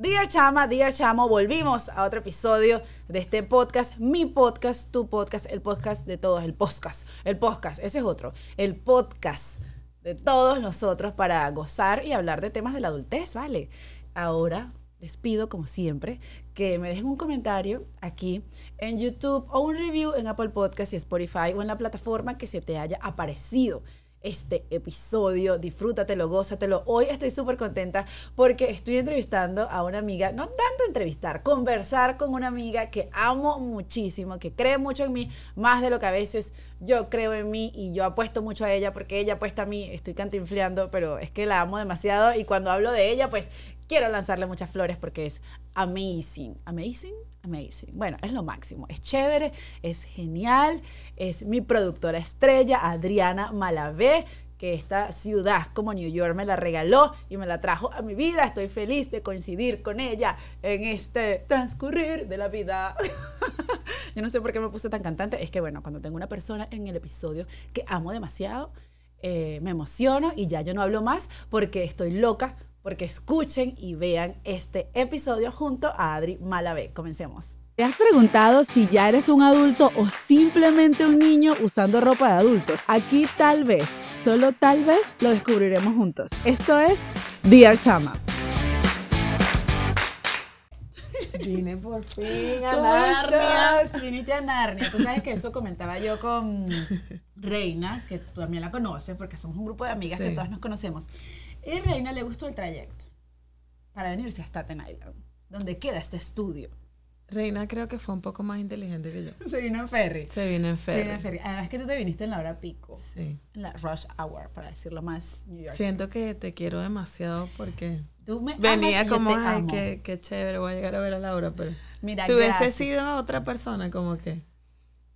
Dear Chama, Dear Chamo, volvimos a otro episodio de este podcast, mi podcast, tu podcast, el podcast de todos, el podcast, el podcast, ese es otro, el podcast de todos nosotros para gozar y hablar de temas de la adultez, ¿vale? Ahora les pido, como siempre, que me dejen un comentario aquí en YouTube o un review en Apple Podcast y Spotify o en la plataforma que se te haya aparecido este episodio. Disfrútatelo, gózatelo. Hoy estoy súper contenta porque estoy entrevistando a una amiga, no tanto entrevistar, conversar con una amiga que amo muchísimo, que cree mucho en mí, más de lo que a veces yo creo en mí y yo apuesto mucho a ella porque ella apuesta a mí. Estoy cantinfleando, pero es que la amo demasiado y cuando hablo de ella, pues quiero lanzarle muchas flores porque es amazing. Amazing, amazing. Bueno, es lo máximo. Es chévere, es genial. Es mi productora estrella, Adriana Malavé, que esta ciudad como New York me la regaló y me la trajo a mi vida. Estoy feliz de coincidir con ella en este transcurrir de la vida. Yo no sé por qué me puse tan cantante. Es que, bueno, cuando tengo una persona en el episodio que amo demasiado, eh, me emociono y ya yo no hablo más porque estoy loca porque escuchen y vean este episodio junto a Adri Malavé. Comencemos. ¿Te has preguntado si ya eres un adulto o simplemente un niño usando ropa de adultos? Aquí tal vez, solo tal vez, lo descubriremos juntos. Esto es Dear Chama. Vine por fin a ¿Cómo Narnia. Viniste a Narnia. Tú sabes que eso comentaba yo con Reina, que tú también la conoces, porque somos un grupo de amigas que todas nos conocemos. Y Reina le gustó el trayecto para venirse a Staten Island, donde queda este estudio. Reina creo que fue un poco más inteligente que yo. Se vino en ferry. Se vino en Se vino ferry. en ferry. Además que tú te viniste en la hora pico, Sí. en la rush hour, para decirlo más New York. Siento que te quiero demasiado porque Tú me amas venía y yo como, te ay, amo". qué, qué chévere, voy a llegar a ver a Laura, pero Mira, si hubiese gracias. sido otra persona, como que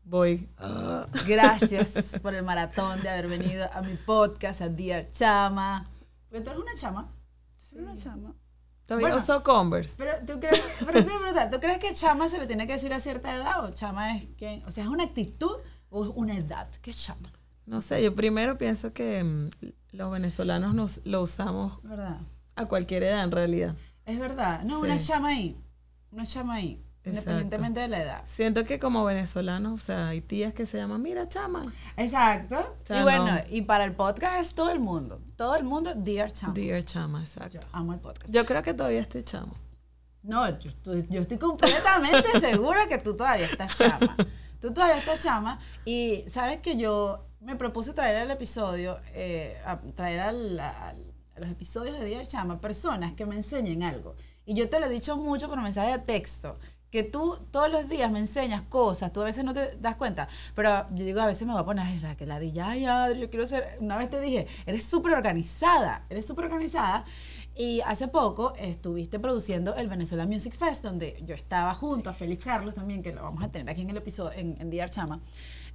voy. ah. Gracias por el maratón de haber venido a mi podcast, a Dear Chama. Porque tú eres una chama. Tú eres una chama. Todavía Bueno. uso Converse. Pero tú crees, pero sí, brutal. ¿Tú crees que chama se le tiene que decir a cierta edad o chama es que, o sea, es una actitud o es una edad? ¿Qué es chama? No sé, yo primero pienso que mm, los venezolanos nos, lo usamos ¿Verdad? a cualquier edad en realidad. Es verdad. No, Sí. una chama ahí. Una chama ahí. Exacto. Independientemente de la edad. Siento que como venezolanos, o sea, hay tías que se llaman, mira, chama. Exacto. sea, y bueno, no. y para el podcast es todo el mundo. Todo el mundo, Dear Chama. Dear chama, Yo exacto. amo el podcast. Yo creo que todavía estoy chamo. No, yo estoy, yo estoy completamente segura que tú todavía estás chama. Tú todavía estás chama. Y sabes que yo me propuse traer al episodio, eh, a traer al- al- a los episodios de Dear Chama personas que me enseñen algo. Y yo te lo he dicho mucho por mensaje de texto. Que tú todos los días me enseñas cosas, tú a veces no te das cuenta, pero yo digo, a veces me voy a poner, la que la di, ay, Adri, yo quiero ser, una vez te dije, eres súper organizada, eres súper organizada, y hace poco estuviste produciendo el Venezuela Music Fest, donde yo estaba junto a Félix Carlos también, que lo vamos a tener aquí en el episodio, en, en Dear Chama,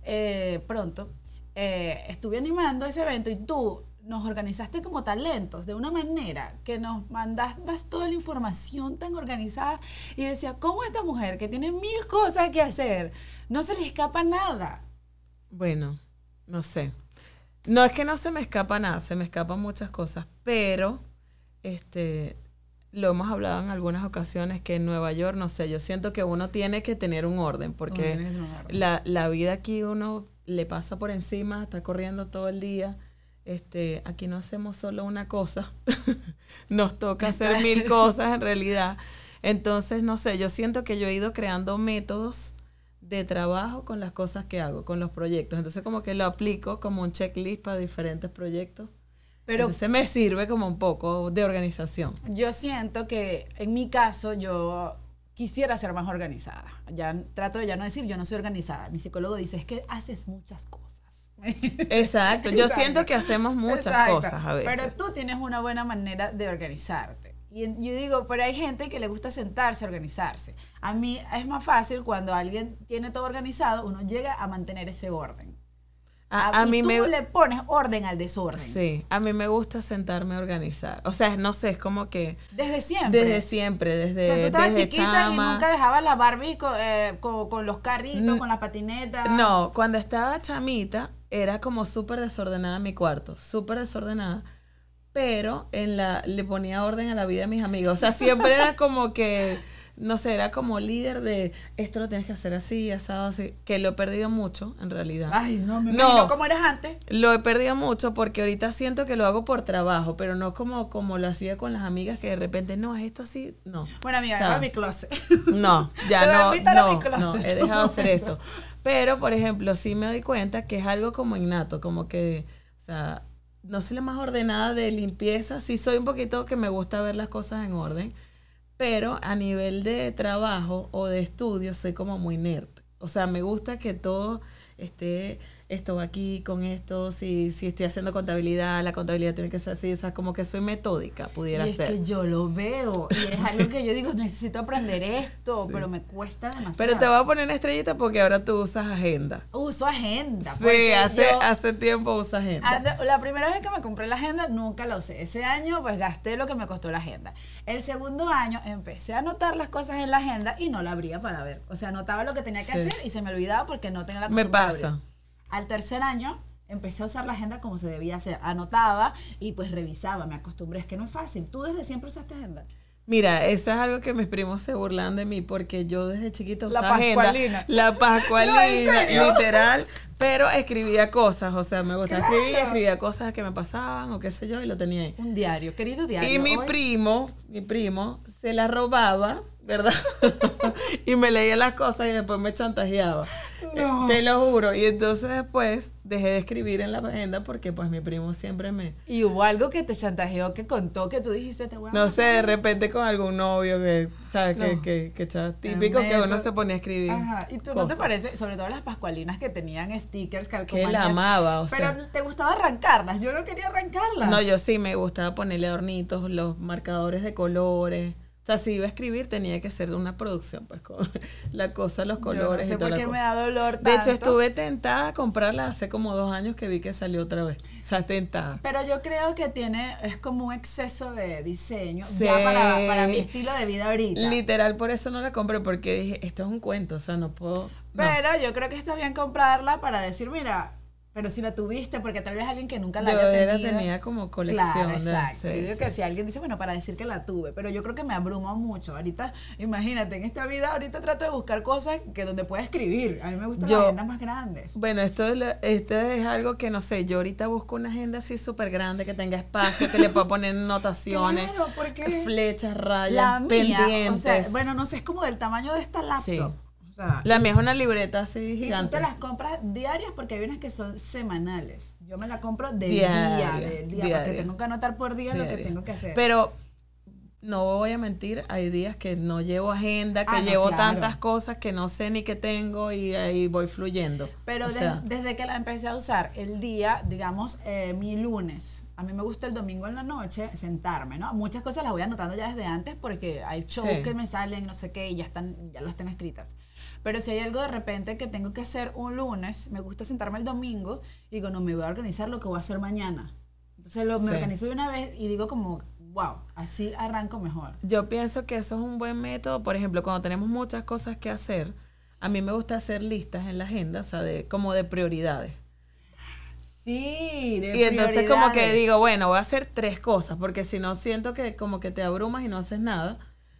eh, pronto. Eh, estuve animando ese evento y tú nos organizaste como talentos de una manera que nos mandabas toda la información tan organizada y decía, ¿cómo esta mujer que tiene mil cosas que hacer, no se le escapa nada? Bueno, no sé. No es que no se me escapa nada, se me escapan muchas cosas, pero este lo hemos hablado en algunas ocasiones que en Nueva York, no sé, yo siento que uno tiene que tener un orden, porque un orden. la, la vida aquí uno le pasa por encima, está corriendo todo el día. Este, aquí no hacemos solo una cosa, nos toca hacer mil cosas en realidad. Entonces, no sé, yo siento que yo he ido creando métodos de trabajo con las cosas que hago, con los proyectos. Entonces, como que lo aplico como un checklist para diferentes proyectos. Pero Entonces, me sirve como un poco de organización. yo siento que en mi caso yo quisiera ser más organizada. Ya trato de ya no decir yo no soy organizada. Mi psicólogo dice es que haces muchas cosas. Exacto. Yo Exacto. siento que hacemos muchas Exacto. cosas a veces. Pero tú tienes una buena manera de organizarte. Y yo digo, pero hay gente que le gusta sentarse a organizarse. A mí es más fácil cuando alguien tiene todo organizado, uno llega a mantener ese orden. a, a y mí tú me le pones orden al desorden. Sí, a mí me gusta sentarme a organizar. O sea, no sé, es como que Desde siempre. desde siempre, desde, o sea, tú estabas desde chiquita chama. y nunca dejabas las Barbies co- eh, con, con los carritos, con las patinetas. No, cuando estaba chamita era como súper desordenada mi cuarto, súper desordenada. pero en la, le ponía orden a la vida de mis amigos. O sea, siempre era como que no sé, era como líder de esto lo tienes que hacer así, asado, así, que lo he perdido mucho, en realidad. Ay, no, me no, cómo eras antes. Lo he perdido mucho porque ahorita siento que lo hago por trabajo, pero no como, como lo hacía con las amigas que de repente, no, esto así, no. Bueno, amiga, o mi closet. No, ya no, no, no, he dejado de hacer eso. Pero, por ejemplo, sí me doy cuenta que es algo como innato, como que, o sea, no soy la más ordenada de limpieza, sí soy un poquito que me gusta ver las cosas en orden, pero a nivel de trabajo o de estudio soy como muy nerd. O sea, me gusta que todo esté esto va aquí con esto, si, si estoy haciendo contabilidad, la contabilidad tiene que ser así, o sea, como que soy metódica, pudiera y es ser. que yo lo veo, y es algo que yo digo, necesito aprender esto, pero me cuesta demasiado. Pero te voy a poner una estrellita porque ahora tú usas agenda. Uso agenda. Sí, hace, hace tiempo usas agenda. La primera vez que me compré la agenda nunca la usé. Ese año pues gasté lo que me costó la agenda. El segundo año empecé a anotar las cosas en la agenda y no la abría para ver. O sea, anotaba lo que tenía que hacer y se me olvidaba porque no tenía la costumbre. Me pasa. Al tercer año empecé a usar la agenda como se debía hacer. Anotaba y pues revisaba, me acostumbré. Es que no es fácil. ¿Tú desde siempre usaste agenda? Mira, eso es algo que mis primos se burlan de mí porque yo desde chiquita usaba la agenda. La pascualina. literal. Pero escribía cosas, o sea, me gustaba escribir, escribía cosas que me pasaban o qué sé yo y lo tenía ahí. Un diario, querido diario. Y mi primo, mi primo, se la robaba ¿verdad? y me leía las cosas y después me chantajeaba. Te lo juro. Y entonces después dejé de escribir en la agenda porque pues mi primo siempre me... Y hubo algo que te chantajeó, que contó, que tú dijiste, te voy a No sé, de repente con algún novio que, ¿sabes? Que, que, que típico que uno se ponía a escribir. Ajá. ¿Y tú no te parece? Sobre todo las pascualinas que tenían stickers, Que la amaba, o sea. Pero te gustaba arrancarlas, yo no quería arrancarlas. No, yo sí me gustaba ponerle adornitos, los marcadores de colores. O sea, si iba a escribir tenía que ser una producción, pues con la cosa, los colores. Yo no sé por qué me da dolor. Tanto. De hecho, estuve tentada a comprarla hace como dos años que vi que salió otra vez. O sea, tentada. Pero yo creo que tiene, es como un exceso de diseño ya para, para, mi estilo de vida ahorita. Literal, por eso no la compré, porque dije, esto es un cuento, o sea, no puedo. Pero yo creo que está bien comprarla para decir, mira, pero si la tuviste, porque tal vez alguien que nunca la haya tenido. Yo tenía como colección. Claro, exacto. yo digo que si alguien dice, bueno, para decir que la tuve, pero yo creo que me abruma mucho. Ahorita, imagínate, en esta vida, ahorita trato de buscar cosas que donde pueda escribir. A mí me gustan las agendas más grandes. Bueno, esto es, esto es algo que no sé. Yo ahorita busco una agenda así súper grande, que tenga espacio, que le pueda poner notaciones, claro, porque flechas, rayas, la pendientes. bueno, no sé, es como del tamaño de esta laptop la mía es una libreta así gigante. Y tú te las compras diarias porque hay unas que son semanales. Yo me la compro de día, de día, porque tengo que anotar por día lo que tengo que hacer. Pero no voy a mentir, hay días que no llevo agenda, que ah, llevo tantas cosas que no sé ni qué tengo y ahí voy fluyendo. Pero desde que la empecé a usar, el día, digamos, eh, mi lunes, a mí me gusta el domingo en la noche sentarme, ¿no? Muchas cosas las voy anotando ya desde antes porque hay shows que me salen, no sé qué, y ya están, ya las están escritas. Pero si hay algo de repente que tengo que hacer un lunes, me gusta sentarme el domingo y digo, no, me voy a organizar lo que voy a hacer mañana. Entonces lo, me organizo de una vez y digo como, wow, así arranco mejor. Yo pienso que eso es un buen método. Por ejemplo, cuando tenemos muchas cosas que hacer, a mí me gusta hacer listas en la agenda, o sea, de, como de prioridades. Sí, de Y entonces como que digo, bueno, voy a hacer tres cosas, porque si no siento que como que te abrumas y no haces nada,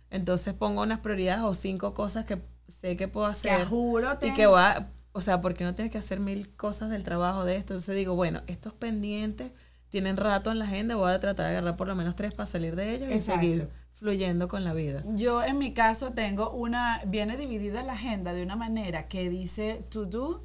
entonces pongo unas prioridades o cinco cosas que sé que puedo hacer. juro Y que va, o sea, porque no tienes que hacer mil cosas del trabajo de esto. Entonces digo, bueno, estos pendientes tienen rato en la agenda, voy a tratar de agarrar por lo menos tres para salir de ellos y seguir fluyendo con la vida. Yo en mi caso tengo una, viene dividida la agenda de una manera que dice to do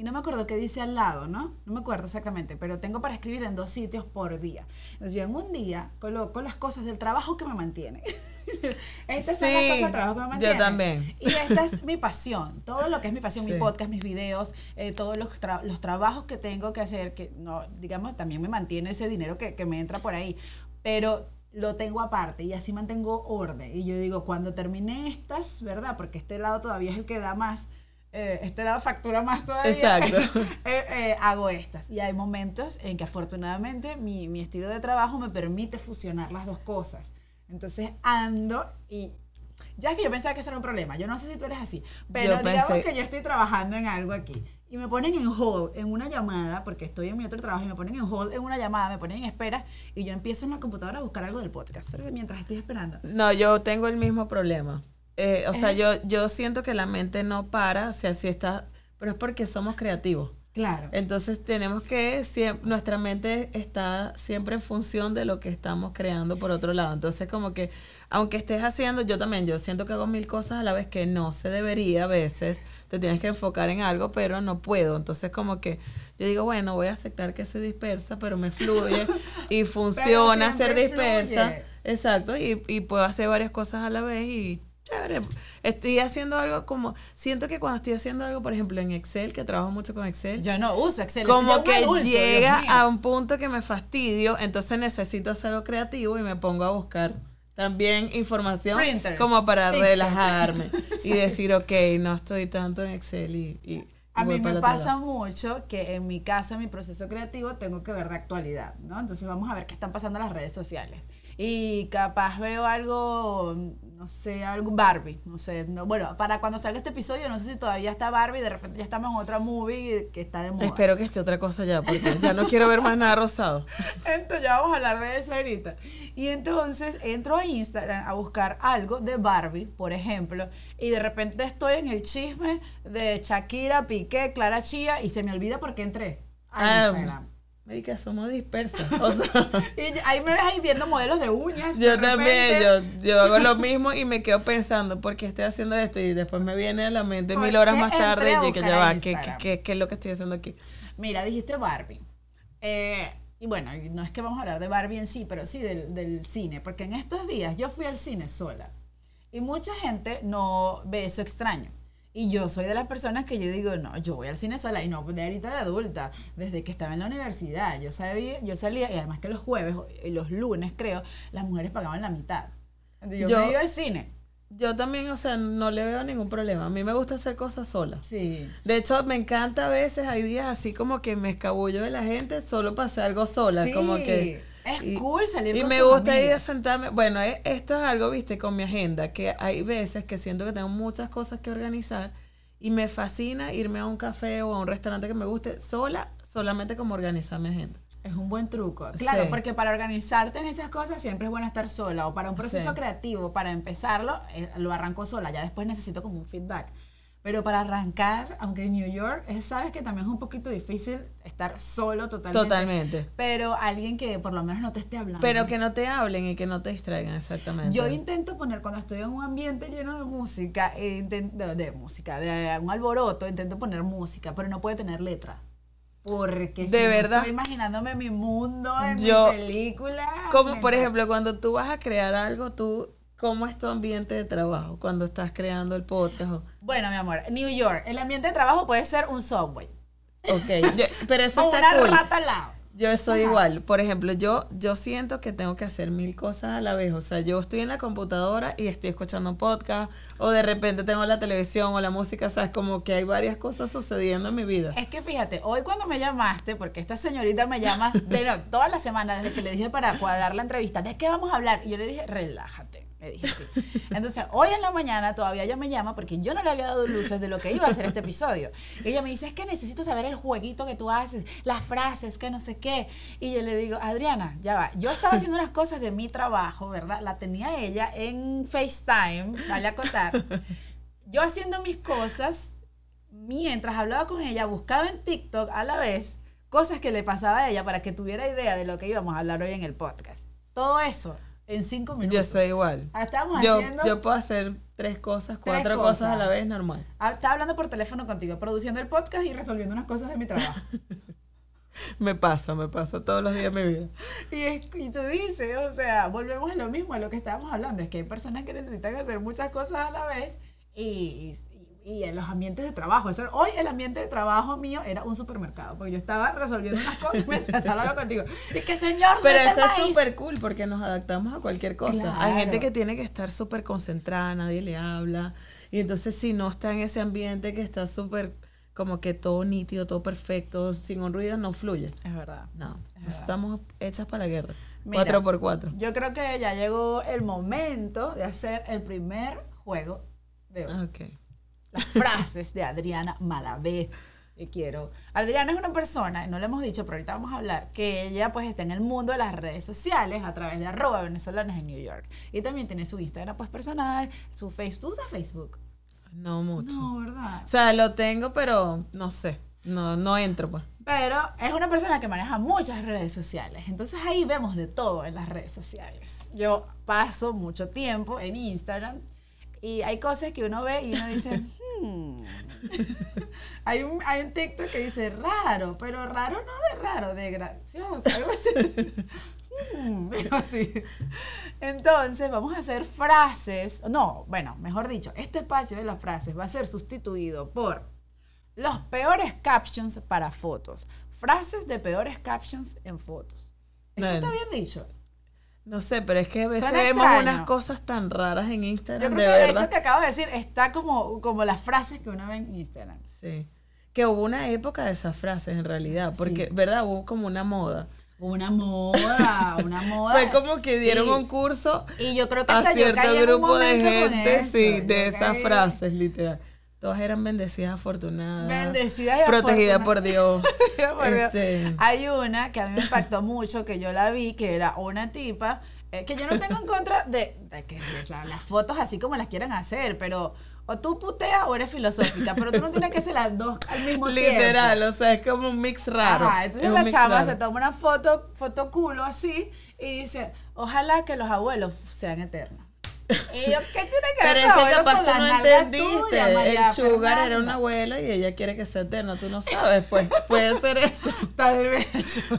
y no me acuerdo qué dice al lado, ¿no? No me acuerdo exactamente, pero tengo para escribir en dos sitios por día. Entonces yo en un día coloco las cosas del trabajo que me mantiene. Estas son las cosas del trabajo que me mantiene. Yo también. Y esta es mi pasión. Todo lo que es mi pasión, mi podcast, mis videos, eh, todos los, los trabajos que tengo que hacer, que no, digamos, también me mantiene ese dinero que, que me entra por ahí. Pero lo tengo aparte y así mantengo orden. Y yo digo, cuando termine estas, ¿verdad? Porque este lado todavía es el que da más eh, este lado factura más todavía. Exacto. Eh, eh, hago estas. Y hay momentos en que afortunadamente mi, mi, estilo de trabajo me permite fusionar las dos cosas. Entonces ando y... Ya que yo pensaba que eso era un problema, yo no sé si tú eres así, pero digamos que yo estoy trabajando en algo aquí y me ponen en hold en una llamada, porque estoy en mi otro trabajo y me ponen en hold en una llamada, me ponen en espera y yo empiezo en la computadora a buscar algo del podcast mientras estoy esperando. No, yo tengo el mismo problema. Eh, o sea, yo, yo siento que la mente no para, o sea, si está, pero es porque somos creativos. Claro. Entonces tenemos que, siempre, nuestra mente está siempre en función de lo que estamos creando por otro lado. Entonces como que, aunque estés haciendo, yo también, yo siento que hago mil cosas a la vez que no se debería a veces, te tienes que enfocar en algo, pero no puedo. Entonces como que yo digo, bueno, voy a aceptar que soy dispersa, pero me fluye y funciona ser dispersa. Exacto, y, y puedo hacer varias cosas a la vez y Estoy haciendo algo como, siento que cuando estoy haciendo algo, por ejemplo, en Excel, que trabajo mucho con Excel. Yo no uso Excel. Como que llega a un punto que me fastidio, entonces necesito hacer algo creativo y me pongo a buscar también información como para relajarme y decir, ok, no estoy tanto en Excel y... a mí me pasa mucho que en mi caso, en mi proceso creativo, tengo que ver de actualidad, ¿no? Entonces vamos a ver qué están pasando en las redes sociales. Y capaz veo algo no sé, algo Barbie, no sé, no, bueno, para cuando salga este episodio no sé si todavía está Barbie, de repente ya estamos en otra movie que está de moda. Espero que esté otra cosa ya, porque ya no quiero ver más nada rosado. Entonces ya vamos a hablar de eso ahorita. Y entonces entro a Instagram a buscar algo de Barbie, por ejemplo, y de repente estoy en el chisme de Shakira, Piqué, Clara Chía y se me olvida por qué entré a ah, Instagram. Marica, somos dispersas. y ahí me ves ahí viendo modelos de uñas. Yo también, yo, yo hago lo mismo y me quedo pensando, ¿por qué estoy haciendo esto? Y después me viene a la mente mil horas más tarde y que ya va, ¿qué, qué, qué, es lo que estoy haciendo aquí? Mira, dijiste Barbie. Eh, y bueno, no es que vamos a hablar de Barbie en sí, pero sí del, del cine, porque en estos días yo fui al cine sola. Y mucha gente no ve eso extraño. Y yo soy de las personas que yo digo, no, yo voy al cine sola y no de ahorita de adulta, desde que estaba en la universidad. Yo sabía, yo salía, y además que los jueves y los lunes, creo, las mujeres pagaban la mitad. Entonces yo, me iba al cine. Yo también, o sea, no le veo ningún problema. A mí me gusta hacer cosas sola. Sí. De hecho, me encanta a veces, hay días así como que me escabullo de la gente solo para hacer algo sola. Sí. Como que es cool salir y me gusta ir a sentarme. Bueno, e, esto es algo, viste, con mi agenda, que hay veces que siento que tengo muchas cosas que organizar y me fascina irme a un café o a un restaurante que me guste sola, solamente como organizar mi agenda. Es un buen truco. Claro, porque para organizarte en esas cosas siempre es bueno estar sola. O para un proceso creativo, para empezarlo, eh, lo arranco sola. Ya después necesito como un feedback. Pero para arrancar, aunque en New York, sabes que también es un poquito difícil estar solo totalmente. Totalmente. Pero alguien que por lo menos no te esté hablando. Pero que no te hablen y que no te distraigan, exactamente. Yo intento poner, cuando estoy en un ambiente lleno de música, eh, de, música, de un alboroto, intento poner música, pero no puede tener letra. Porque de verdad estoy imaginándome mi mundo en mi película. Como por ejemplo, cuando tú vas a crear algo, tú ¿Cómo es tu ambiente de trabajo cuando estás creando el podcast? Bueno, mi amor, New York, el ambiente de trabajo puede ser un subway. Ok, pero eso está una rata al lado. Yo soy igual. Por ejemplo, yo, yo siento que tengo que hacer mil cosas a la vez. O sea, yo estoy en la computadora y estoy escuchando un podcast, o de repente tengo la televisión o la música, ¿sabes? Como que hay varias cosas sucediendo en mi vida. Es que fíjate, hoy cuando me llamaste, porque esta señorita me llama de no, toda la semana desde que le dije para cuadrar la entrevista, ¿de qué vamos a hablar? Y yo le dije, relájate le dije así. Entonces, hoy en la mañana todavía ella me llama porque yo no le había dado luces de lo que iba a ser este episodio. Y ella me dice, es que necesito saber el jueguito que tú haces, las frases, que no sé qué. Y yo le digo, Adriana, ya va. Yo estaba haciendo unas cosas de mi trabajo, ¿verdad? La tenía ella en FaceTime, vale a contar. Yo haciendo mis cosas, mientras hablaba con ella, buscaba en TikTok a la vez cosas que le pasaba a ella para que tuviera idea de lo que íbamos a hablar hoy en el podcast. Todo eso en cinco minutos. Yo soy igual. Ah, estamos yo, haciendo. Yo puedo hacer tres cosas, cuatro cosas. a la vez, normal. Ah, estaba hablando por teléfono contigo, produciendo el podcast y resolviendo unas cosas de mi trabajo. me pasa, me pasa todos los días de mi vida. Y, es, y tú dices, o sea, volvemos a lo mismo, a lo que estábamos hablando, es que hay personas que necesitan hacer muchas cosas a la vez y, y en los ambientes de trabajo. hoy el ambiente de trabajo mío era un supermercado, porque yo estaba resolviendo unas cosas mientras hablando contigo. Y que señor, pero eso es súper cool porque nos adaptamos a cualquier cosa. Hay gente que tiene que estar súper concentrada, nadie le habla. Y entonces si no está en ese ambiente que está súper como que todo nítido, todo perfecto, sin un ruido, no fluye. Es verdad. No, estamos hechas para la guerra. cuatro por cuatro. Yo creo que ya llegó el momento de hacer el primer juego de hoy. Okay las frases de Adriana Malavé. y quiero. Adriana es una persona, no le hemos dicho, pero ahorita vamos a hablar, que ella pues está en el mundo de las redes sociales a través de arroba venezolanos en New York. Y también tiene su Instagram pues personal, su Facebook. ¿Tú usas Facebook? No mucho. No, ¿verdad? O sea, lo tengo, pero no sé. No, no entro, pues. Pero es una persona que maneja muchas redes sociales. Entonces ahí vemos de todo en las redes sociales. Yo paso mucho tiempo en Instagram y hay cosas que uno ve y uno dice, hay, un, hay un TikTok que dice raro, pero raro no de raro, de gracioso, algo así. Hmm, algo así. Entonces vamos a hacer frases, no, bueno, mejor dicho, este espacio de las frases va a ser sustituido por los peores captions para fotos. Frases de peores captions en fotos. Eso Bueno. está bien dicho. No sé, pero es que a veces Suena vemos extraño. unas cosas tan raras en Yo Instagram, creo de que verdad. eso que acabo de decir está como, como las frases que uno ve en Instagram. Sí. Que hubo una época de esas frases en realidad, porque, Sí. ¿verdad? Hubo como una moda. Una moda, una moda. Fue como que dieron un curso Y yo creo que a hasta yo cierto un grupo de gente, sí, Yo de esas frases, literal. Todas eran bendecidas, afortunadas. Bendecidas y Protegidas por afortunadas. Dios. Porque Este- Hay una que a mí me impactó mucho, que yo la vi, que era una tipa, eh, que yo no tengo en contra de, de que las fotos así como las quieran hacer, pero o tú puteas o eres filosófica, pero tú no tienes que hacer las dos al mismo tiempo. Literal, o sea, es como un mix raro. Ajá, entonces la chama raro. se toma una foto, foto culo así, y dice, ojalá que los abuelos sean eternos. Y yo, ¿qué tiene que ver Pero es que capaz tú no entendiste. tuya, María el sugar era una abuela y ella quiere que sea eterna. Tú no sabes, pues puede ser eso. Tal vez.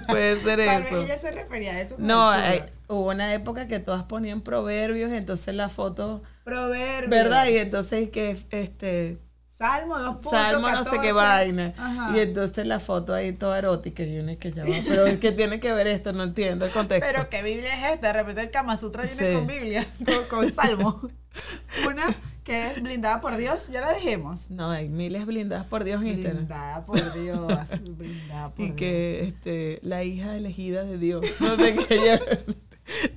Puede ser Tal eso. vez ella se refería a eso. No, hay- hubo una época que todas ponían proverbios, entonces la foto, Proverbios. ¿verdad? Y entonces que este Salmo 2.14. Salmo no sé qué vaina. Ajá. Y entonces la foto ahí toda erótica y uno es que ya va, pero ¿qué tiene que ver esto? No entiendo el contexto. Pero qué Biblia es esta, de repente el Kama Sutra viene Sí. con Biblia, con, con Salmo. Una que es blindada por Dios, ya la dejemos. No, hay miles blindadas por Dios en. Blindada por Dios, blindada por Y Dios. que este, la hija elegida de Dios. No sé qué ella-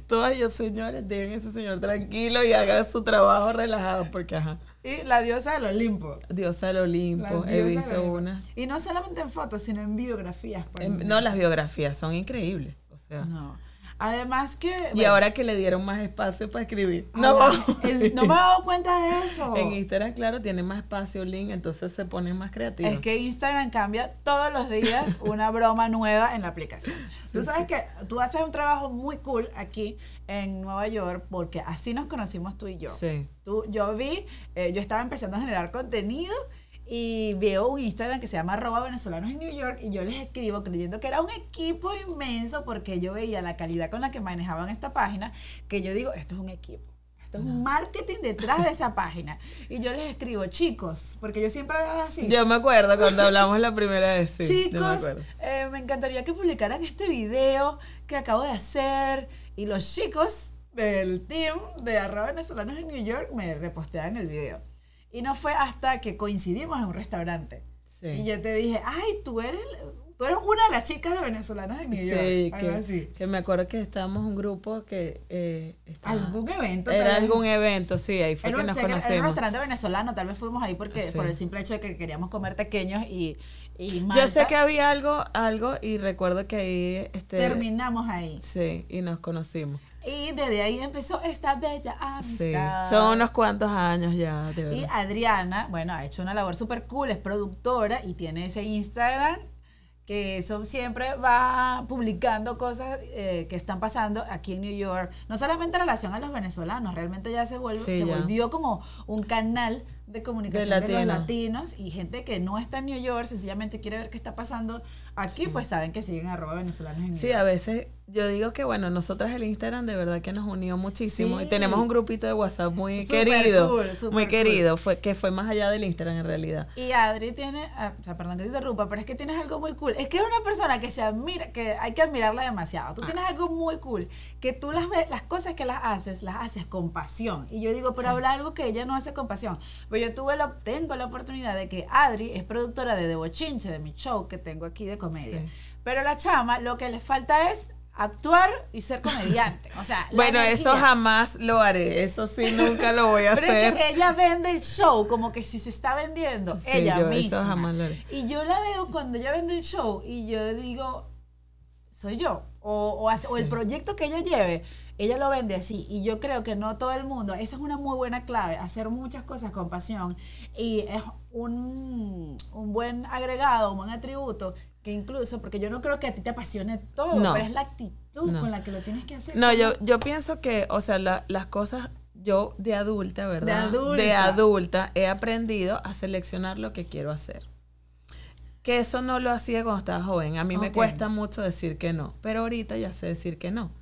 Todos ellos señores, dejen a ese señor tranquilo y hagan su trabajo relajado, porque ajá. Y la diosa del Olimpo. Diosa del Olimpo, he visto Olimpo. una. Y no solamente en fotos, sino en biografías. por ejemplo. No, las biografías son increíbles. O sea. No. Además que... Y bueno, ahora que le dieron más espacio para escribir. ah, No, el- no me he dado cuenta de eso. En Instagram, claro, tiene más espacio, link, entonces se pone más creativo. Es que Instagram cambia todos los días una broma nueva en la aplicación. Tú sabes que tú haces un trabajo muy cool aquí en Nueva York porque así nos conocimos tú y yo. Sí. Tú, yo vi, eh, yo estaba empezando a generar contenido y veo un Instagram que se llama arroba venezolanos en New York y yo les escribo creyendo que era un equipo inmenso porque yo veía la calidad con la que manejaban esta página que yo digo, esto es un equipo. Esto es un marketing detrás de esa página. Y yo les escribo, chicos, porque yo siempre hago así. Yo me acuerdo cuando hablamos la primera vez. Sí, me Chicos, acuerdo. eh, me encantaría que publicaran este video que acabo de hacer. Y los chicos del team de arroba venezolanos en New York me reposteaban el video. Y no fue hasta que coincidimos en un restaurante. Sí. Y yo te dije, ay, tú eres, tú eres una de las chicas de venezolanos en New York. Sí, que, así. que me acuerdo que estábamos un grupo que eh, estaba- Algún evento. era algún evento, sí, ahí fue Era que un, nos que era un restaurante venezolano, tal vez fuimos ahí porque Sí. por el simple hecho de que queríamos comer pequeños y, y Yo sé que había algo, algo y recuerdo que ahí este, terminamos ahí. sí, y nos conocimos. Y desde ahí empezó esta bella Sí, amistad. son unos cuantos años ya, de Y verdad. Adriana, bueno, ha hecho una labor súper cool, es productora y tiene ese Instagram que eso siempre va publicando cosas eh, que están pasando aquí en New York. No solamente en relación a los venezolanos, realmente ya se, vuelve, Sí, se ya. volvió como un canal de comunicación De de, los latino. latinos y gente que no está en New York, sencillamente quiere ver qué está pasando aquí, pues saben que siguen arroba venezolanos en New Sí, York. a veces yo digo que bueno, nosotras el Instagram de verdad que nos unió muchísimo Sí. y tenemos un grupito de WhatsApp muy querido, cool, muy cool. querido, fue que fue más allá del Instagram en realidad. Y Adri tiene, ah, o sea, perdón que te interrumpa, pero es que tienes algo muy cool. Es que es una persona que se admira, que hay que admirarla demasiado. Ah. Tú tienes algo muy cool, que tú las ves, las cosas que las haces, las haces con pasión. Y yo digo, pero habla algo que ella no hace con pasión. Pero yo tuve la, tengo la oportunidad de que Adri es productora de Debo Chinche, de mi show que tengo aquí de comedia. Sí. Pero la chama, lo que le falta es actuar y ser comediante. O sea, Bueno, eso jamás lo haré. Eso sí, nunca lo voy a Pero es hacer. que ella vende el show como que si se está vendiendo Sí, ella yo eso misma. jamás lo haré. Y yo la veo cuando ella vende el show y yo digo, soy yo. O, o, hace- o el proyecto que ella lleve, ella lo vende así. Y yo creo que no todo el mundo, esa es una muy buena clave, hacer muchas cosas con pasión. Y es un, un buen agregado, un buen atributo. Que incluso, porque yo no creo que a ti te apasione todo, No. pero es la actitud No. con la que lo tienes que hacer. No, yo, yo pienso que, o sea, la- las cosas, yo de adulta, ¿verdad? adulta. De adulta he aprendido a seleccionar lo que quiero hacer. Que eso no lo hacía cuando estaba joven. A mí me cuesta mucho decir que no, pero ahorita ya sé decir que no.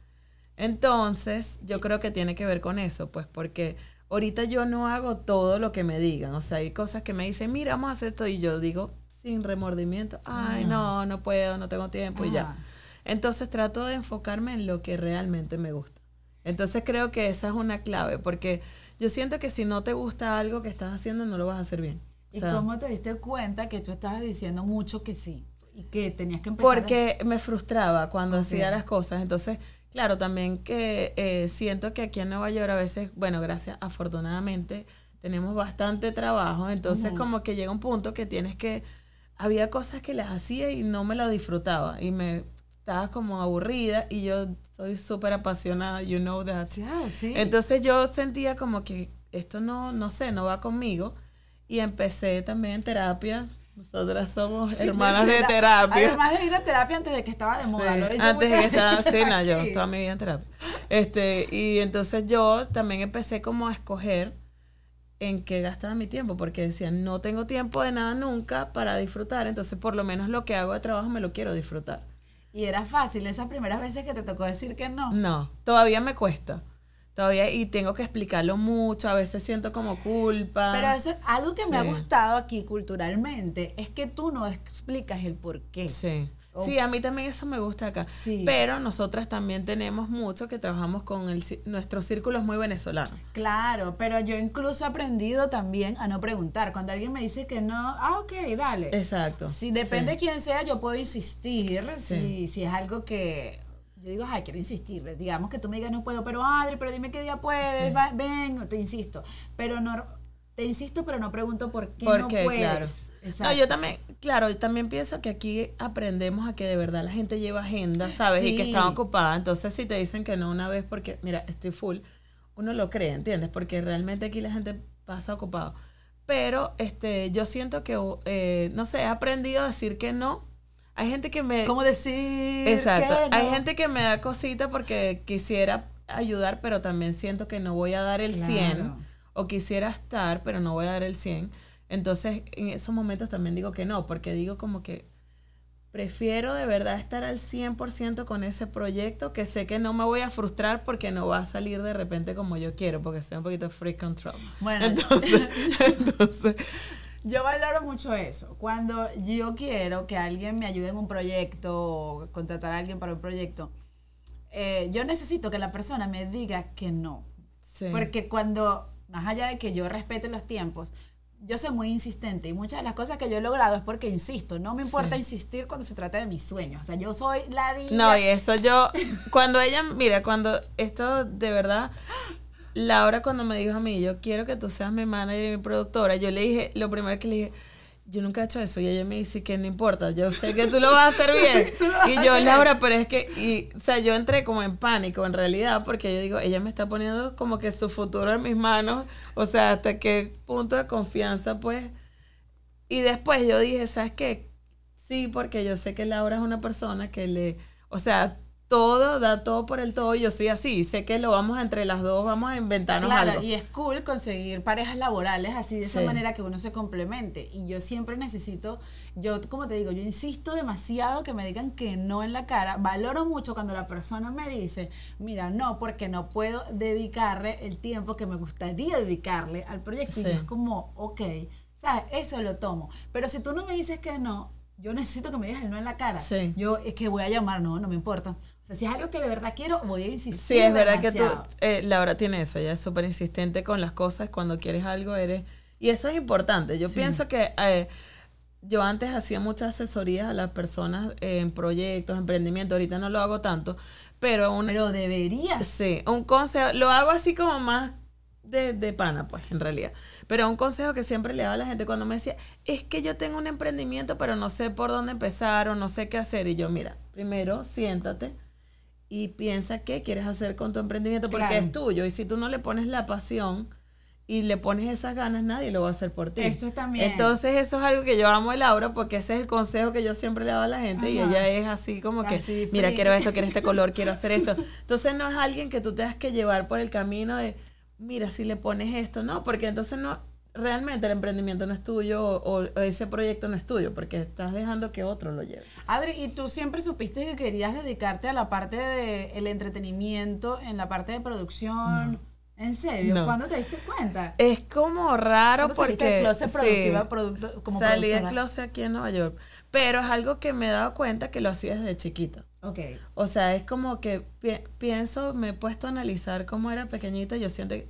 Entonces, yo creo que tiene que ver con eso, pues porque ahorita yo no hago todo lo que me digan. O sea, hay cosas que me dicen, mira, vamos a hacer esto y yo digo sin remordimiento, ay, no, no puedo, no tengo tiempo y ya. Ajá. Entonces trato de enfocarme en lo que realmente me gusta. Entonces creo que esa es una clave, porque yo siento que si no te gusta algo que estás haciendo, no lo vas a hacer bien. O ¿Y sea, cómo te diste cuenta que tú estabas diciendo mucho que sí? Y que tenías que empezar a- porque me frustraba cuando hacía las cosas. Entonces, claro, también que eh, siento que aquí en Nueva York a veces, bueno, gracias, afortunadamente, tenemos bastante trabajo. Entonces, como que llega un punto que tienes que... Había cosas que las hacía y no me lo disfrutaba. Y me estaba como aburrida y yo soy súper apasionada, you know that. Sí, ah, sí. Entonces yo sentía como que esto no, no sé, no va conmigo. Y empecé también en terapia. Nosotras somos hermanas de Tera- terapia. Además de ir a terapia antes de que estaba de moda. Sí, lo he antes de que estaba, sí, no, yo toda mi vida en terapia. Este, y entonces yo también empecé como a escoger en qué gastaba mi tiempo, porque decía, no tengo tiempo de nada nunca para disfrutar, entonces por lo menos lo que hago de trabajo me lo quiero disfrutar. Y era fácil esas primeras veces que te tocó decir que no. No, todavía me cuesta. Todavía, y tengo que explicarlo mucho, a veces siento como culpa. Pero eso, algo que me ha gustado aquí culturalmente es que tú no explicas el por qué. Sí. Oh. Sí, a mí también eso me gusta acá. Sí. Pero nosotras también tenemos mucho que trabajamos con el, nuestro círculo es muy venezolano. Claro, pero yo incluso he aprendido también a no preguntar. Cuando alguien me dice que no, ah, ok, dale. Exacto. Si depende Sí. de quién sea, yo puedo insistir. Sí. Si, si es algo que yo digo, ay, quiero insistir. Digamos que tú me digas, no puedo, pero Adri, pero dime qué día puedes, Sí. va- ven, te insisto. Pero no, te insisto, pero no pregunto por qué ¿Por no qué? puedes. Claro. No, yo también, claro, yo también pienso que aquí aprendemos a que de verdad la gente lleva agenda, ¿sabes? Y que está ocupada. Entonces, si te dicen que no una vez porque, mira, estoy full, uno lo cree, ¿entiendes? Porque realmente aquí la gente pasa ocupado. Pero este, yo siento que, eh, no sé, he aprendido a decir que no. Hay gente que me... ¿Cómo decir? Exacto. que Hay gente que me da cosita porque quisiera ayudar, pero también siento que no voy a dar el Claro. 100 o quisiera estar, pero no voy a dar el 100. Entonces, en esos momentos también digo que no, porque digo como que prefiero de verdad estar al 100% con ese proyecto que sé que no me voy a frustrar porque no va a salir de repente como yo quiero, porque sea un poquito free control. Bueno, Entonces, entonces Yo valoro mucho eso. Cuando yo quiero que alguien me ayude en un proyecto o contratar a alguien para un proyecto, eh, yo necesito que la persona me diga que no. sí. Porque cuando, más allá de que yo respete los tiempos, yo soy muy insistente y muchas de las cosas que yo he logrado es porque insisto. No me importa Sí. insistir cuando se trata de mis sueños. O sea, yo soy la diva. No, y eso yo, cuando ella, mira, cuando esto de verdad, Laura cuando me dijo a mí, yo quiero que tú seas mi manager y mi productora, yo le dije, lo primero que le dije, yo nunca he hecho eso, y ella me dice que no importa, yo sé que tú lo vas a hacer bien. y yo, Laura, pero es que, y, o sea, yo entré como en pánico en realidad, porque yo digo, ella me está poniendo como que su futuro en mis manos, o sea, hasta qué punto de confianza, pues. Y después yo dije, ¿sabes qué? Sí, porque yo sé que Laura es una persona que le, o sea, todo, da todo por el todo, yo soy así, sé que lo vamos entre las dos, vamos a inventarnos Claro, algo. y es cool conseguir parejas laborales así de esa Sí. manera que uno se complemente. Y yo siempre necesito, yo como te digo, yo insisto demasiado que me digan que no en la cara. Valoro mucho cuando la persona me dice, mira, no, porque no puedo dedicarle el tiempo que me gustaría dedicarle al proyecto. Y yo es como, ok, ¿sabes? Eso lo tomo. Pero si tú no me dices que no, yo necesito que me digas el no en la cara. Sí. Yo es que voy a llamar, no, no me importa. Sea, si es algo que de verdad quiero, voy a insistir. Sí, es verdad que tú, eh, Laura tiene eso, ella es súper insistente con las cosas, cuando quieres algo eres, y eso es importante, yo Sí. pienso que eh, yo antes hacía muchas asesorías a las personas en proyectos, emprendimiento, ahorita no lo hago tanto, pero un, Pero deberías. sí, un consejo, lo hago así como más de, de pana, pues, en realidad. Pero un consejo que siempre le daba a la gente cuando me decía, es que yo tengo un emprendimiento, pero no sé por dónde empezar o no sé qué hacer. Y yo, mira, primero siéntate y piensa qué quieres hacer con tu emprendimiento, porque Claro. es tuyo. Y si tú no le pones la pasión y le pones esas ganas, nadie lo va a hacer por ti. Esto es también. Entonces, eso es algo que yo amo de Laura, porque ese es el consejo que yo siempre le doy a la gente. Y ella es así como que, Así, mira, free. quiero esto, quiero este color, quiero hacer esto. Entonces, no es alguien que tú tengas que llevar por el camino de, mira, si le pones esto, no, porque entonces no, realmente el emprendimiento no es tuyo o, o ese proyecto no es tuyo, porque estás dejando que otro lo lleve. Adri, ¿y tú siempre supiste que querías dedicarte a la parte del entretenimiento, en la parte de producción? ¿En serio? No. ¿Cuándo te diste cuenta? Es como raro ¿Cuándo saliste porque del closet sí, productiva producto- como salí del productora? closet aquí en Nueva York, pero es algo que me he dado cuenta que lo hacía desde chiquita. Ok. O sea, es como que pi- pienso, me he puesto a analizar cómo era pequeñita. Yo siento que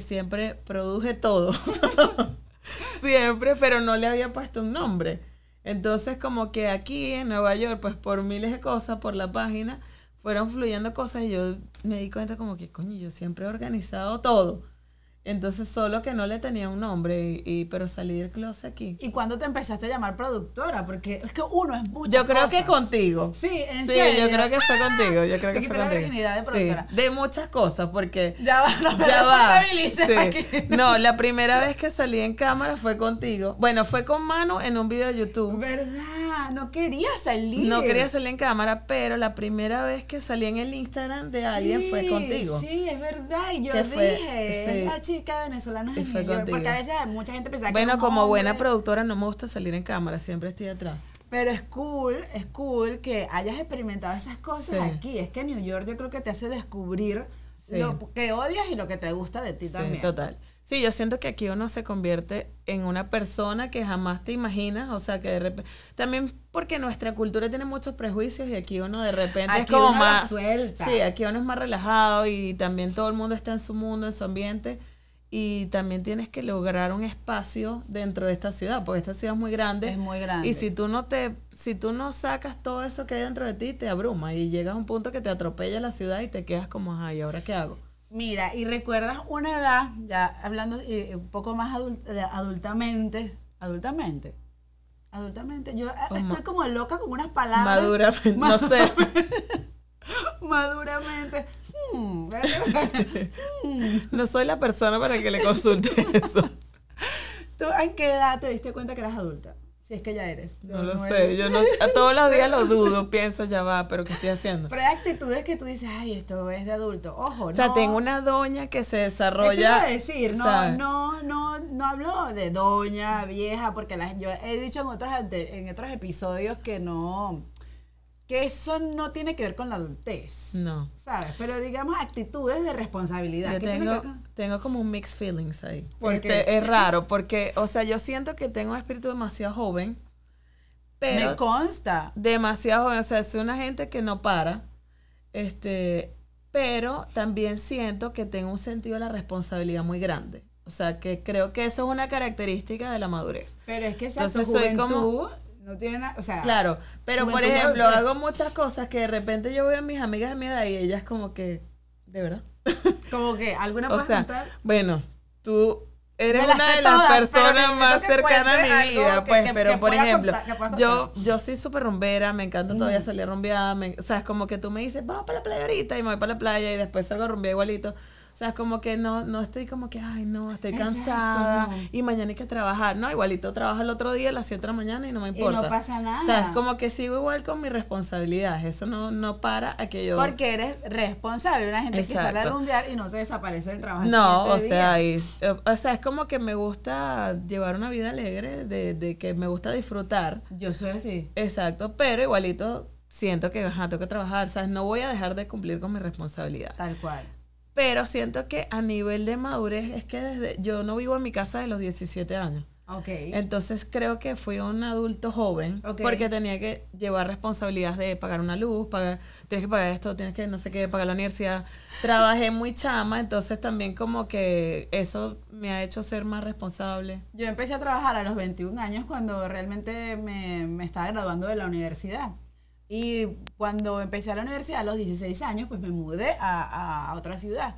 siempre produje todo. siempre, pero no le había puesto un nombre. Entonces, como que aquí en Nueva York, pues por miles de cosas, por la página, fueron fluyendo cosas y yo me di cuenta como que, coño, yo siempre he organizado todo. Entonces, solo que no le tenía un nombre, y, y- pero salí del closet aquí. ¿Y cuándo te empezaste a llamar productora? Porque es que uno es muchas Yo creo que contigo. Sí, en Sí, serio. yo creo que fue contigo. Yo creo Te que fue la contigo. virginidad de Sí, de muchas cosas, porque Ya va, no me ya va. Sí. aquí. No, la primera vez que salí en cámara fue contigo. Bueno, fue con Manu en un video de YouTube. ¿Verdad? No quería salir. No quería salir en cámara, pero la primera vez que salí en el Instagram de alguien fue contigo. Sí, es verdad. Y yo Que fue- dije, sí. Es chica venezolana fue New York. Porque a veces mucha gente pensaba que Bueno, como buena productora no me gusta salir en cámara, siempre estoy atrás. Pero es cool, es cool que hayas experimentado esas cosas Sí. aquí. Es que New York yo creo que te hace descubrir Sí. lo que odias y lo que te gusta de ti Sí, también. total. Sí, yo siento que aquí uno se convierte en una persona que jamás te imaginas, o sea, que de repente, también porque nuestra cultura tiene muchos prejuicios y aquí uno de repente es Aquí como uno la más, suelta. sí, aquí uno es más relajado y también todo el mundo está en su mundo, en su ambiente y también tienes que lograr un espacio dentro de esta ciudad, porque esta ciudad es muy grande. Es muy grande. Y si tú no te, si tú no sacas todo eso que hay dentro de ti, te abruma y llegas a un punto que te atropella la ciudad y te quedas como, ay, ¿ahora qué hago? Mira, y recuerdas una edad, ya hablando eh, un poco más adult- eh, adultamente, adultamente, adultamente, yo eh, estoy como loca con unas palabras. Maduramente, no sé. Maduramente. Hmm, No soy la persona para que le consulte eso. ¿Tú en qué edad te diste cuenta que eras adulta? Si es que ya eres. No lo sé. Yo no, a todos los días lo dudo, pienso, ya va, pero ¿qué estoy haciendo? Pero hay actitudes que tú dices, ay, esto es de adulto. Ojo, O sea, no. tengo una doña que se Eso desarrolla. a decir, no, ¿sabes? no, no, no hablo de doña, vieja, porque la- yo he dicho en otros, en otros episodios que no, que eso no tiene que ver con la adultez, No. ¿sabes? Pero digamos actitudes de responsabilidad. Yo ¿Qué tiene que tengo, tengo como un mixed feelings ahí. ¿Por Este? Es raro, porque, o sea, yo siento que tengo un espíritu demasiado joven, pero Me consta. demasiado joven. O sea, soy una gente que no para. Este, pero también siento que tengo un sentido de la responsabilidad muy grande. O sea, que creo que eso es una característica de la madurez. Pero es que esa tu Entonces soy como- juventud no tiene nada, o sea, Claro, pero por ejemplo, hago muchas cosas que de repente yo veo a mis amigas de mi edad y ellas como que, de verdad. como que alguna O sea, contar. bueno, tú eres una de las todas, personas más cercanas a mi vida, que- pues, que- pero que por ejemplo, contar, yo yo soy súper rumbera, me encanta todavía Mm. salir a rumbear, me- o sea, es como que tú me dices, vamos para la playa ahorita y me voy para la playa y después salgo a rumbear igualito. O sea, es como que no, no estoy como que, ay, no, estoy Exacto. cansada y mañana hay que trabajar. No, igualito trabajo el otro día a las 7 de la mañana y no me Y no importa. pasa nada. O sea, es como que sigo igual con mis responsabilidades. Eso no, no para a que yo... Porque eres responsable, una gente que sale a Exacto. rumbear y no se desaparece del trabajo. No, o sea, y- eh, o sea, es como que me gusta llevar una vida alegre, de, de que me gusta disfrutar. Yo soy así. Exacto, pero igualito siento que ajá, tengo que trabajar, ¿sabes? No voy a dejar de cumplir con mi responsabilidad. Tal cual. Pero siento que a nivel de madurez es que desde yo no vivo en mi casa de los 17 años. Ok. Entonces creo que fui un adulto joven Ok. porque tenía que llevar responsabilidades de pagar una luz, pagar, tienes que pagar esto, tienes que no sé qué, pagar la universidad. Trabajé muy chama, entonces también como que eso me ha hecho ser más responsable. Yo empecé a trabajar a los 21 años cuando realmente me, me estaba graduando de la universidad. Y cuando empecé a la universidad a los 16 años, pues me mudé a, a otra ciudad.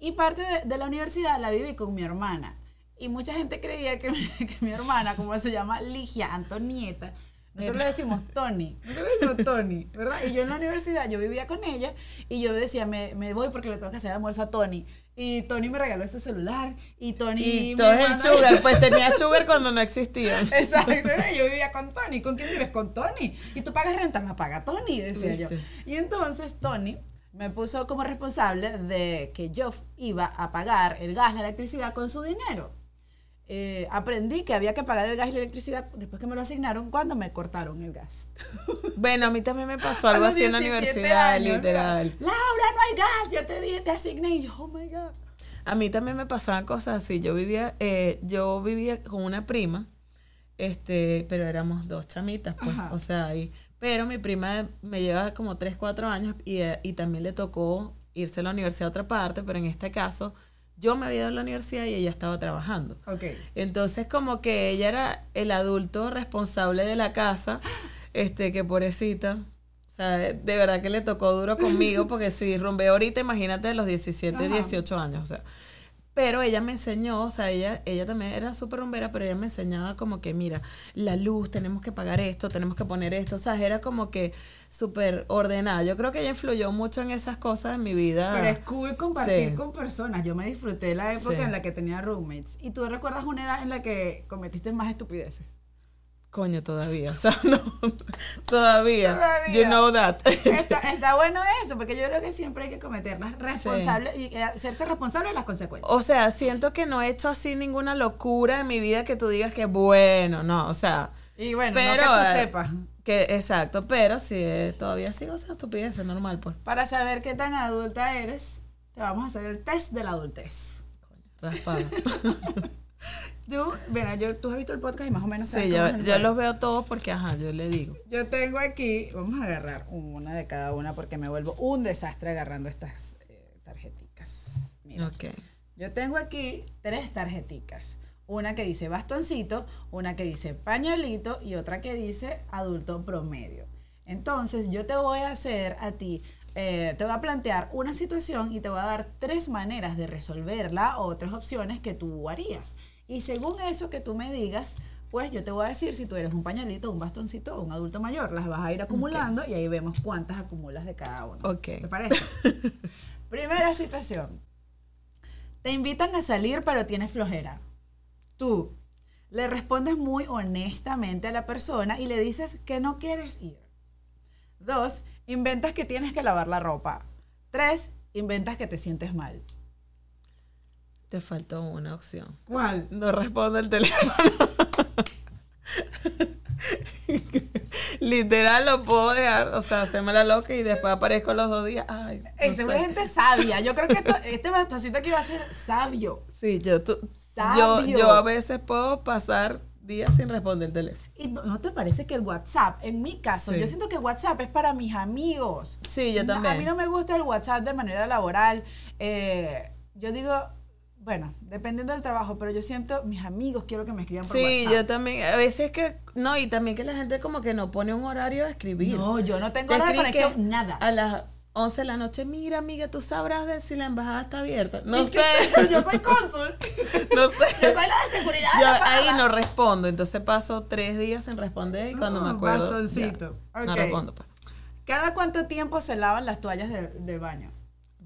Y parte de, de la universidad la viví con mi hermana. Y mucha gente creía que, mi- que mi hermana, como se llama Ligia Antonieta, nosotros le decimos Tony, nosotros le decimos Tony, ¿verdad? Y yo en la universidad, yo vivía con ella y yo decía, me, me voy porque le tengo que hacer almuerzo a Tony. Y Tony me regaló este celular y Tony... Y todo es el sugar, pues tenía sugar cuando no existían. Exacto, yo vivía con Tony. ¿Con quién vives? Con Tony. Y tú pagas renta, la paga Tony, decía yo. ¿Viste? Y entonces Tony me puso como responsable de que yo iba a pagar el gas, la electricidad con su dinero. Eh, aprendí que había que pagar el gas y la electricidad después que me lo asignaron cuando me cortaron el gas. Bueno, a mí también me pasó algo así en la 17 universidad, literal. Laura, no hay gas, yo te dije, te asigné. Y yo, oh my God. A mí también me pasaban cosas así. Yo vivía, eh, yo vivía con una prima, este, pero éramos dos chamitas, pues. Ajá. O sea, y, pero mi prima me lleva como 3, 4 años y, eh, y también le tocó irse a la universidad a otra parte, pero en este caso yo me había ido a la universidad y ella estaba trabajando. Entonces como que ella era el adulto responsable de la casa, este, que pobrecita. O sea, de verdad que le tocó duro conmigo, porque si rumbé ahorita, imagínate de los 17, Ajá. 18 años, o sea. Pero ella me enseñó, o sea, ella, ella también era súper rumbera, pero ella me enseñaba como que, mira, la luz, tenemos que pagar esto, tenemos que poner esto, o sea, era como que súper ordenada. Yo creo que ella influyó mucho en esas cosas en mi vida. Pero es cool compartir Sí. con personas. Yo me disfruté la época Sí. en la que tenía roommates. ¿Y tú recuerdas una edad en la que cometiste más estupideces? Coño, todavía, o sea, no, todavía, Todavía. you know that. Está, está bueno eso, porque yo creo que siempre hay que cometerlas responsables y eh, hacerse responsable de las consecuencias. O sea, siento que no he hecho así ninguna locura en mi vida que tú digas que bueno, no, o sea, y bueno, pero, no que tú eh, sepas. que exacto, pero sí, eh, todavía sigo esa estupidez, es normal, pues. Para saber qué tan adulta eres, te vamos a hacer el test de la adultez. Raspada. Tú, mira, yo, tú has visto el podcast y más o menos sabes Sí, yo, los veo todos porque, ajá, yo le digo. Yo tengo aquí, vamos a agarrar una de cada una porque me vuelvo un desastre agarrando estas eh, tarjeticas. Mira. Ok. Yo tengo aquí tres tarjeticas. Una que dice bastoncito, una que dice pañalito y otra que dice adulto promedio. Entonces yo te voy a hacer a ti, eh, te voy a plantear una situación y te voy a dar tres maneras de resolverla o tres opciones que tú harías. Y según eso que tú me digas, pues yo te voy a decir si tú eres un pañalito, un bastoncito o un adulto mayor. Las vas a ir acumulando y ahí vemos cuántas acumulas de cada uno. ¿Te parece? Primera situación. Te invitan a salir pero tienes flojera. Tú le respondes muy honestamente a la persona y le dices que no quieres ir. Dos, inventas que tienes que lavar la ropa. Tres, inventas que te sientes mal. Te faltó una opción. ¿Cuál? No responde el teléfono. Literal lo puedo dejar, o sea, hacerme la loca y después aparezco los dos días. Ay, no Esa es sé. gente sabia. Yo creo que esto- este bastoncito aquí va a ser sabio. Sí, yo, tú, Sabio. yo a veces puedo pasar días sin responder el teléfono. ¿Y no, no te parece que el WhatsApp, en mi caso, Sí. yo siento que WhatsApp es para mis amigos? Sí, yo No, también. A mí no me gusta el WhatsApp de manera laboral. Eh, yo digo, bueno, dependiendo del trabajo, pero yo siento, mis amigos quiero que me escriban por Sí, WhatsApp. yo también. A veces que. No, y también que la gente como que no pone un horario de escribir. No, yo no tengo Te hora de conexión, nada. A las 11 de la noche, mira, amiga, tú sabrás de si la embajada está abierta. No sé. que- yo soy cónsul. no sé. Yo soy la de seguridad. Yo ahí no respondo, entonces paso tres días sin responder y cuando me Ah, acuerdo. bastoncito. ya, No respondo. pues. ¿Cada cuánto tiempo se lavan las toallas de, de baño?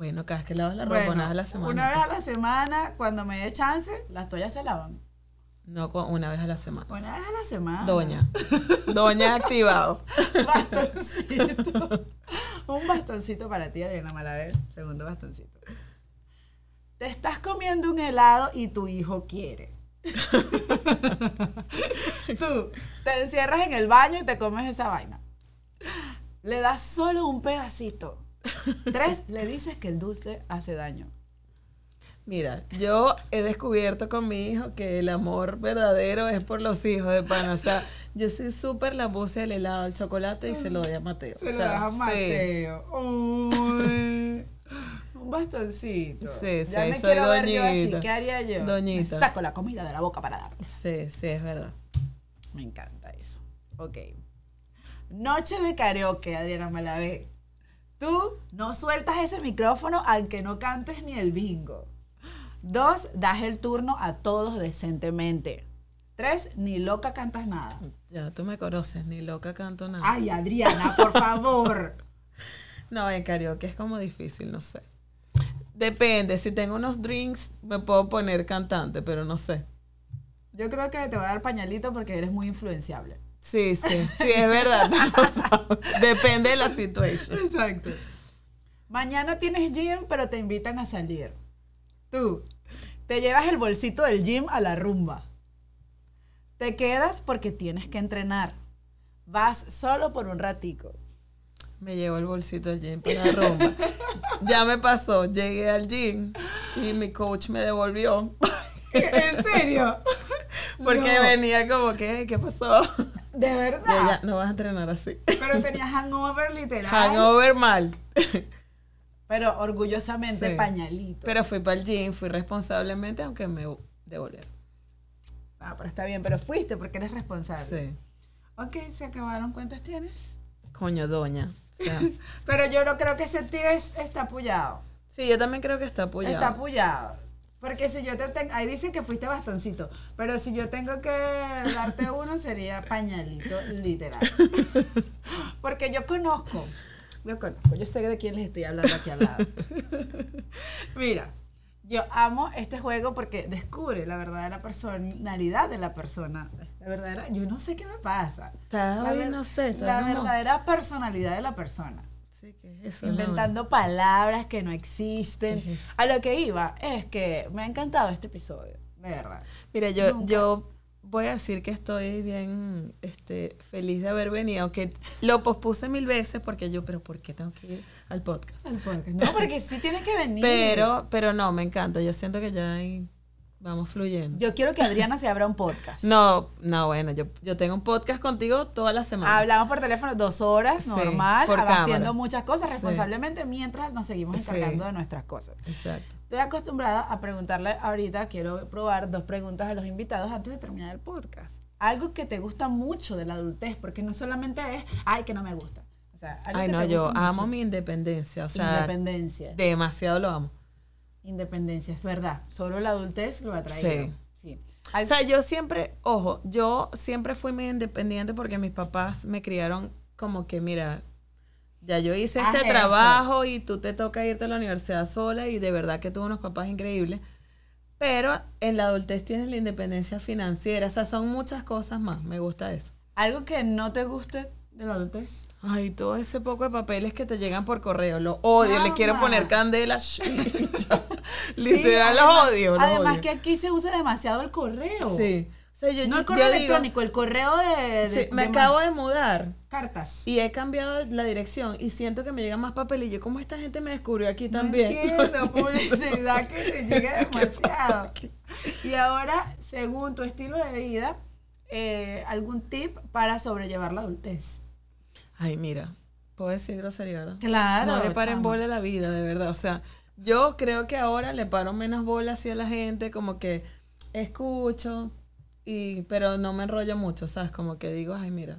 Bueno, cada vez que lavas la ropa, Bueno, una vez a la semana. Una vez a la semana, cuando me dé chance, las toallas se lavan. No, una vez a la semana. Una vez a la semana. Doña. Doña activado. Bastoncito. Un bastoncito para ti, Adriana Malaver. Segundo bastoncito. Te estás comiendo un helado y tu hijo quiere. Tú te encierras en el baño y te comes esa vaina. Le das solo un pedacito. Tres, le dices que el dulce hace daño. Mira, yo he descubierto con mi hijo que el amor verdadero es por los hijos de pana. O sea, yo soy súper la puse del helado al chocolate y se lo doy a Mateo. Se o lo das a sí. Mateo. Uy, un bastoncito. Sí, ya sí, me soy quiero ver yo así. doñita. ¿Qué haría yo? Doñita. Me saco la comida de la boca para dar. Sí, sí, es verdad. Me encanta eso. Ok. Noche de karaoke, Adriana Malavé. Tú no sueltas ese micrófono aunque no cantes ni el bingo. Dos, das el turno a todos decentemente. Tres, ni loca cantas nada. Ya, tú me conoces, ni loca canto nada. Ay, Adriana, por favor. No, en karaoke es como difícil, no sé. Depende, si tengo unos drinks me puedo poner cantante, pero no sé. Yo creo que te voy a dar pañalito porque eres muy influenciable. Sí, sí, sí, es verdad. Depende de la situación. Exacto. Mañana tienes gym, pero te invitan a salir. Tú te llevas el bolsito del gym a la rumba. Te quedas porque tienes que entrenar. Vas solo por un ratico. Me llevo el bolsito del gym para la rumba. Ya me pasó, llegué al gym y mi coach me devolvió ¿En serio? porque No. venía como que, ¿qué pasó? De verdad. no vas a entrenar así. Pero tenías hangover literal. Hangover mal. Pero orgullosamente Sí. pañalito. Pero fui para el gym, fui responsablemente, aunque me devolvieron. Ah, pero está bien, pero fuiste porque eres responsable. Sí. Ok, se acabaron. ¿Cuántas tienes? Coño, doña. O sea, Pero yo no creo que ese tío es- está apoyado. sí, yo también creo que está apoyado. Está apoyado. Porque si yo te tengo, ahí dice que fuiste bastoncito, pero si yo tengo que darte uno sería pañalito, literal. Porque yo conozco, yo conozco, yo sé de quién les estoy hablando aquí al lado. Mira, yo amo este juego porque descubre la verdadera personalidad de la persona. La verdadera, yo no sé qué me pasa. Está La ver- no sé, está La verdadera personalidad de la persona Sí, ¿qué es eso? inventando palabras que no existen. A lo que iba es que me ha encantado este episodio, de verdad. Mira, yo, Nunca. yo voy a decir que estoy bien este, feliz de haber venido, aunque lo pospuse mil veces porque yo, pero ¿por qué tengo que ir al podcast? No, porque sí tienes que venir. Pero, pero no, me encanta. Yo siento que ya ahí vamos fluyendo. yo quiero que Adriana se abra un podcast. no, no, bueno, yo, yo tengo un podcast contigo toda la semana. Hablamos por teléfono dos horas, Sí, normal, haciendo muchas cosas Sí. responsablemente mientras nos seguimos Sí. encargando de nuestras cosas. Exacto. Estoy acostumbrada a preguntarle ahorita, quiero probar dos preguntas a los invitados antes de terminar el podcast. Algo que te gusta mucho de la adultez, porque no solamente es, ay, que no me gusta. O sea, algo Ay, que no, te yo amo mi independencia. O sea, Independencia. demasiado lo amo. Independencia, es verdad. Solo la adultez lo ha traído. Sí. Sí. O sea, yo siempre, ojo, yo siempre fui muy independiente porque mis papás me criaron como que, mira, ya yo hice este trabajo y tú te toca irte a la universidad sola y de verdad que tuve unos papás increíbles. Pero en la adultez tienes la independencia financiera, o sea, son muchas cosas más, me gusta eso. algo que no te guste de la adultez. Ay, todo ese poco de papeles que te llegan por correo, lo odio, le quiero Chama. poner candela. Literal, Sí, los odio, los Además odio. que aquí se usa demasiado el correo. Sí. O sea, yo, No el correo digo, electrónico, el correo de, de- sí, me de acabo de mudar. cartas. Y he cambiado la dirección y siento que me llegan más papeles. Y yo, ¿cómo esta gente me descubrió aquí No también? entiendo, publicidad que se llega demasiado. Y ahora, según tu estilo de vida, eh, algún tip para sobrellevar la adultez. Ay, mira, puedo decir grosería, ¿verdad? Claro. no le paren bola a la vida, de verdad. O sea, yo creo que ahora le paro menos bola así a la gente, como que escucho, y, pero no me enrollo mucho, ¿sabes? Como que digo, ay, mira,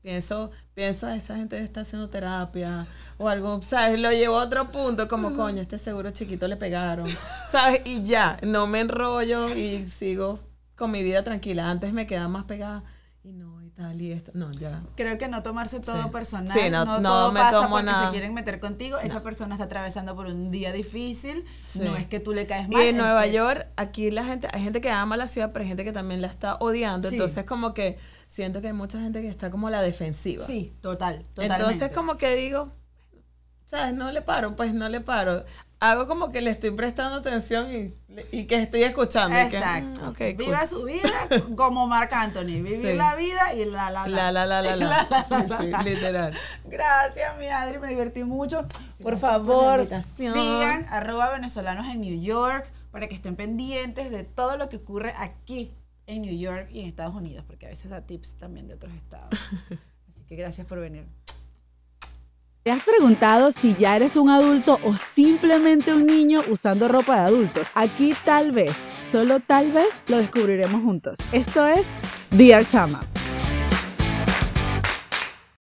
pienso, pienso, esa gente está haciendo terapia o algo, ¿sabes? Lo llevo a otro punto, como, coño, este seguro chiquito le pegaron, ¿sabes? Y ya, no me enrollo y sigo con mi vida tranquila. Antes me quedaba más pegada y no, tal, y esto, no, ya. Creo que no tomarse todo Sí. personal. Sí, no- no, no todo me pasa tomo porque nada. se quieren meter contigo. Esa persona está atravesando por un día difícil. Sí. No es que tú le caes Y mal. en es Nueva que- York, aquí la gente, hay gente que ama la ciudad, pero hay gente que también la está odiando. Entonces, como que siento que hay mucha gente que está como a la defensiva. Sí, total. Totalmente. Entonces, como que digo, ¿sabes? No le paro, pues no le paro. Hago como que le estoy prestando atención y, y que estoy escuchando. que, Exacto. mm, cool. Viva su vida como Marc Anthony. Vivir Sí. la vida y la la la. La, la, la, la, la. Sí, sí, literal. Gracias, mi Adri, me divertí mucho. Por favor, sigan arroba venezolanos en New York. para que estén pendientes de todo lo que ocurre aquí en New York y en Estados Unidos, porque a veces da tips también de otros estados. Así que gracias por venir. ¿Te has preguntado si ya eres un adulto o simplemente un niño usando ropa de adultos? Aquí tal vez, solo tal vez, lo descubriremos juntos. Esto es Dear Chama.